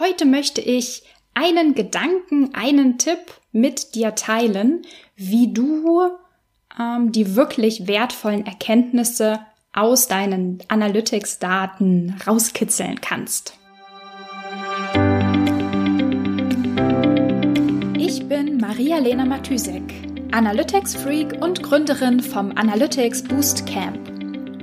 Heute möchte ich einen Gedanken, einen Tipp mit dir teilen, wie du ähm, die wirklich wertvollen Erkenntnisse aus deinen Analytics-Daten rauskitzeln kannst. Ich bin Maria-Lena Matysek, Analytics-Freak und Gründerin vom Analytics Boost Camp.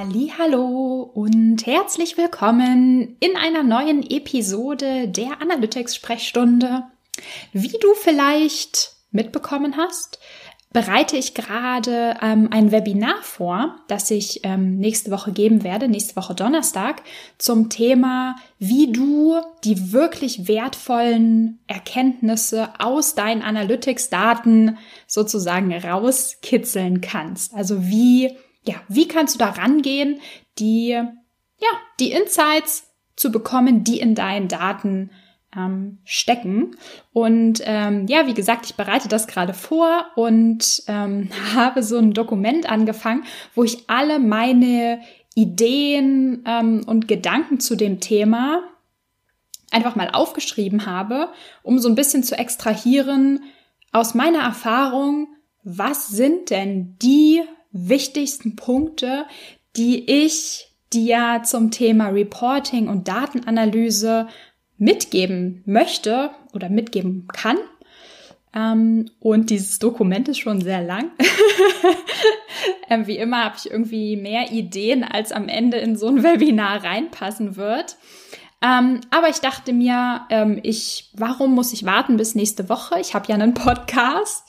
Hallo und herzlich willkommen in einer neuen Episode der Analytics Sprechstunde. Wie du vielleicht mitbekommen hast, bereite ich gerade ähm, ein Webinar vor, das ich ähm, nächste Woche geben werde, nächste Woche Donnerstag, zum Thema, wie du die wirklich wertvollen Erkenntnisse aus deinen Analytics-Daten sozusagen rauskitzeln kannst. Also wie ja, wie kannst du da rangehen, die, ja, die Insights zu bekommen, die in deinen Daten ähm, stecken. Und ähm, ja, wie gesagt, ich bereite das gerade vor und ähm, habe so ein Dokument angefangen, wo ich alle meine Ideen ähm, und Gedanken zu dem Thema einfach mal aufgeschrieben habe, um so ein bisschen zu extrahieren aus meiner Erfahrung, was sind denn die wichtigsten Punkte, die ich dir zum Thema Reporting und Datenanalyse mitgeben möchte oder mitgeben kann. Ähm, und dieses Dokument ist schon sehr lang. ähm, wie immer habe ich irgendwie mehr Ideen, als am Ende in so ein Webinar reinpassen wird. Ähm, aber ich dachte mir, ähm, ich, warum muss ich warten bis nächste Woche? Ich habe ja einen Podcast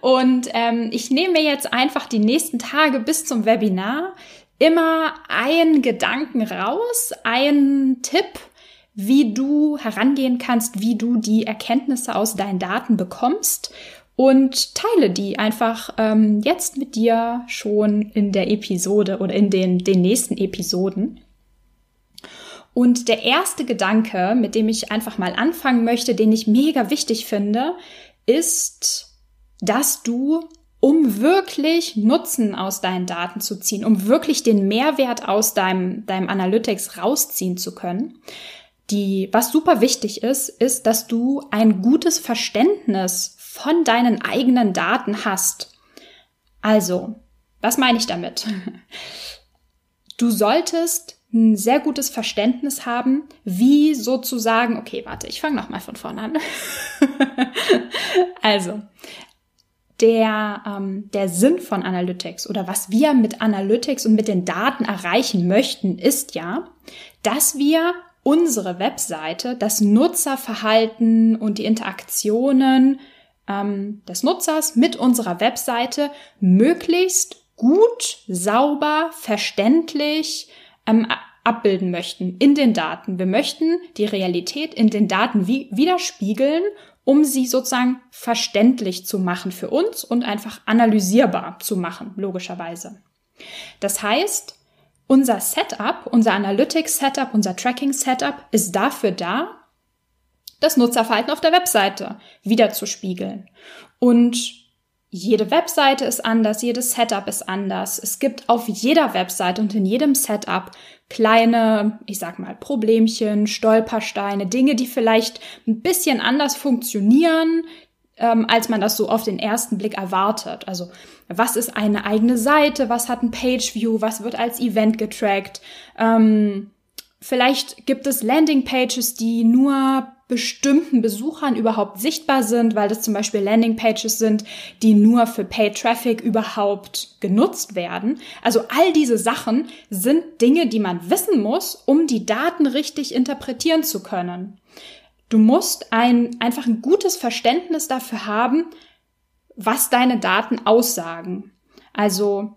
und ähm, ich nehme mir jetzt einfach die nächsten Tage bis zum Webinar immer einen Gedanken raus, einen Tipp, wie du herangehen kannst, wie du die Erkenntnisse aus deinen Daten bekommst und teile die einfach ähm, jetzt mit dir schon in der Episode oder in den, den nächsten Episoden. Und der erste Gedanke, mit dem ich einfach mal anfangen möchte, den ich mega wichtig finde, ist dass du, um wirklich Nutzen aus deinen Daten zu ziehen, um wirklich den Mehrwert aus deinem, deinem Analytics rausziehen zu können, die, was super wichtig ist, ist, dass du ein gutes Verständnis von deinen eigenen Daten hast. Also, was meine ich damit? Du solltest ein sehr gutes Verständnis haben, wie sozusagen, okay, warte, ich fange nochmal von vorne an. also, der, ähm, der Sinn von Analytics oder was wir mit Analytics und mit den Daten erreichen möchten, ist ja, dass wir unsere Webseite, das Nutzerverhalten und die Interaktionen ähm, des Nutzers mit unserer Webseite möglichst gut, sauber, verständlich ähm, abbilden möchten in den Daten. Wir möchten die Realität in den Daten widerspiegeln um sie sozusagen verständlich zu machen für uns und einfach analysierbar zu machen, logischerweise. Das heißt, unser Setup, unser Analytics Setup, unser Tracking Setup ist dafür da, das Nutzerverhalten auf der Webseite wiederzuspiegeln. Und jede Webseite ist anders, jedes Setup ist anders. Es gibt auf jeder Webseite und in jedem Setup kleine, ich sag mal, Problemchen, Stolpersteine, Dinge, die vielleicht ein bisschen anders funktionieren, ähm, als man das so auf den ersten Blick erwartet. Also, was ist eine eigene Seite? Was hat ein Page-View? Was wird als Event getrackt? Ähm, vielleicht gibt es Landing-Pages, die nur bestimmten Besuchern überhaupt sichtbar sind, weil das zum Beispiel Landingpages sind, die nur für Paid Traffic überhaupt genutzt werden. Also all diese Sachen sind Dinge, die man wissen muss, um die Daten richtig interpretieren zu können. Du musst ein, einfach ein gutes Verständnis dafür haben, was deine Daten aussagen. Also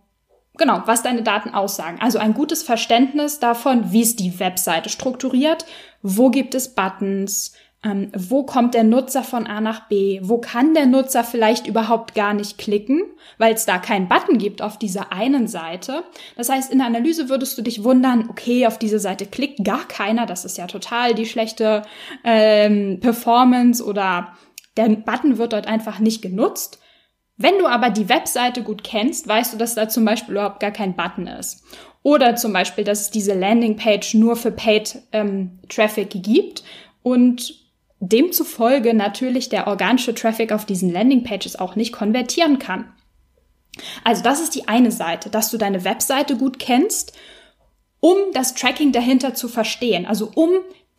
genau, was deine Daten aussagen. Also ein gutes Verständnis davon, wie ist die Webseite strukturiert, wo gibt es Buttons, ähm, wo kommt der Nutzer von A nach B? Wo kann der Nutzer vielleicht überhaupt gar nicht klicken, weil es da keinen Button gibt auf dieser einen Seite? Das heißt, in der Analyse würdest du dich wundern, okay, auf diese Seite klickt gar keiner, das ist ja total die schlechte ähm, Performance oder der Button wird dort einfach nicht genutzt. Wenn du aber die Webseite gut kennst, weißt du, dass da zum Beispiel überhaupt gar kein Button ist. Oder zum Beispiel, dass es diese Landingpage nur für Paid ähm, Traffic gibt und demzufolge natürlich der organische Traffic auf diesen Landingpages auch nicht konvertieren kann. Also das ist die eine Seite, dass du deine Webseite gut kennst, um das Tracking dahinter zu verstehen, also um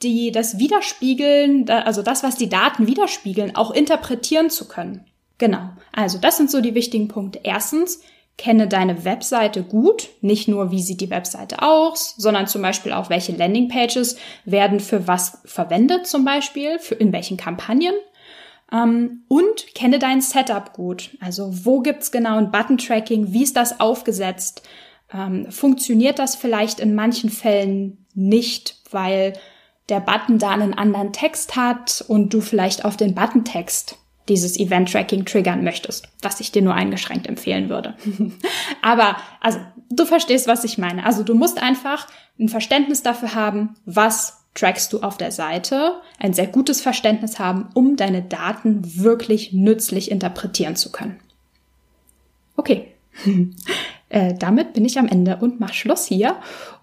die das Widerspiegeln, also das, was die Daten widerspiegeln, auch interpretieren zu können. Genau. Also das sind so die wichtigen Punkte. Erstens, kenne deine Webseite gut, nicht nur wie sieht die Webseite aus, sondern zum Beispiel auch welche Landingpages werden für was verwendet, zum Beispiel für in welchen Kampagnen. Ähm, und kenne dein Setup gut. Also wo gibt's genau ein Button-Tracking? Wie ist das aufgesetzt? Ähm, funktioniert das vielleicht in manchen Fällen nicht, weil der Button da einen anderen Text hat und du vielleicht auf den Button-Text dieses Event-Tracking triggern möchtest, was ich dir nur eingeschränkt empfehlen würde. Aber, also, du verstehst, was ich meine. Also, du musst einfach ein Verständnis dafür haben, was trackst du auf der Seite, ein sehr gutes Verständnis haben, um deine Daten wirklich nützlich interpretieren zu können. Okay, äh, damit bin ich am Ende und mach Schluss hier.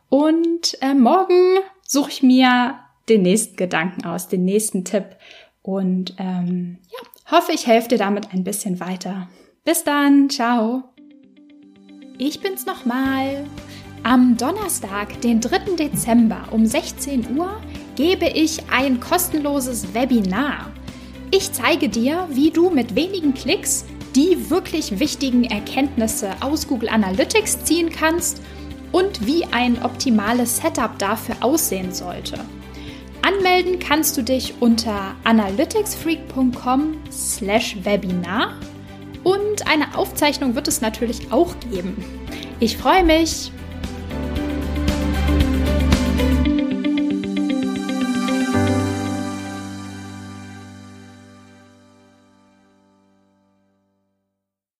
Und äh, morgen suche ich mir den nächsten Gedanken aus, den nächsten Tipp. Und ähm, ja, Hoffe, ich helfe dir damit ein bisschen weiter. Bis dann, ciao. Ich bin's nochmal. Am Donnerstag, den 3. Dezember um 16 Uhr, gebe ich ein kostenloses Webinar. Ich zeige dir, wie du mit wenigen Klicks die wirklich wichtigen Erkenntnisse aus Google Analytics ziehen kannst und wie ein optimales Setup dafür aussehen sollte. Anmelden kannst du dich unter analyticsfreak.com/webinar und eine Aufzeichnung wird es natürlich auch geben. Ich freue mich.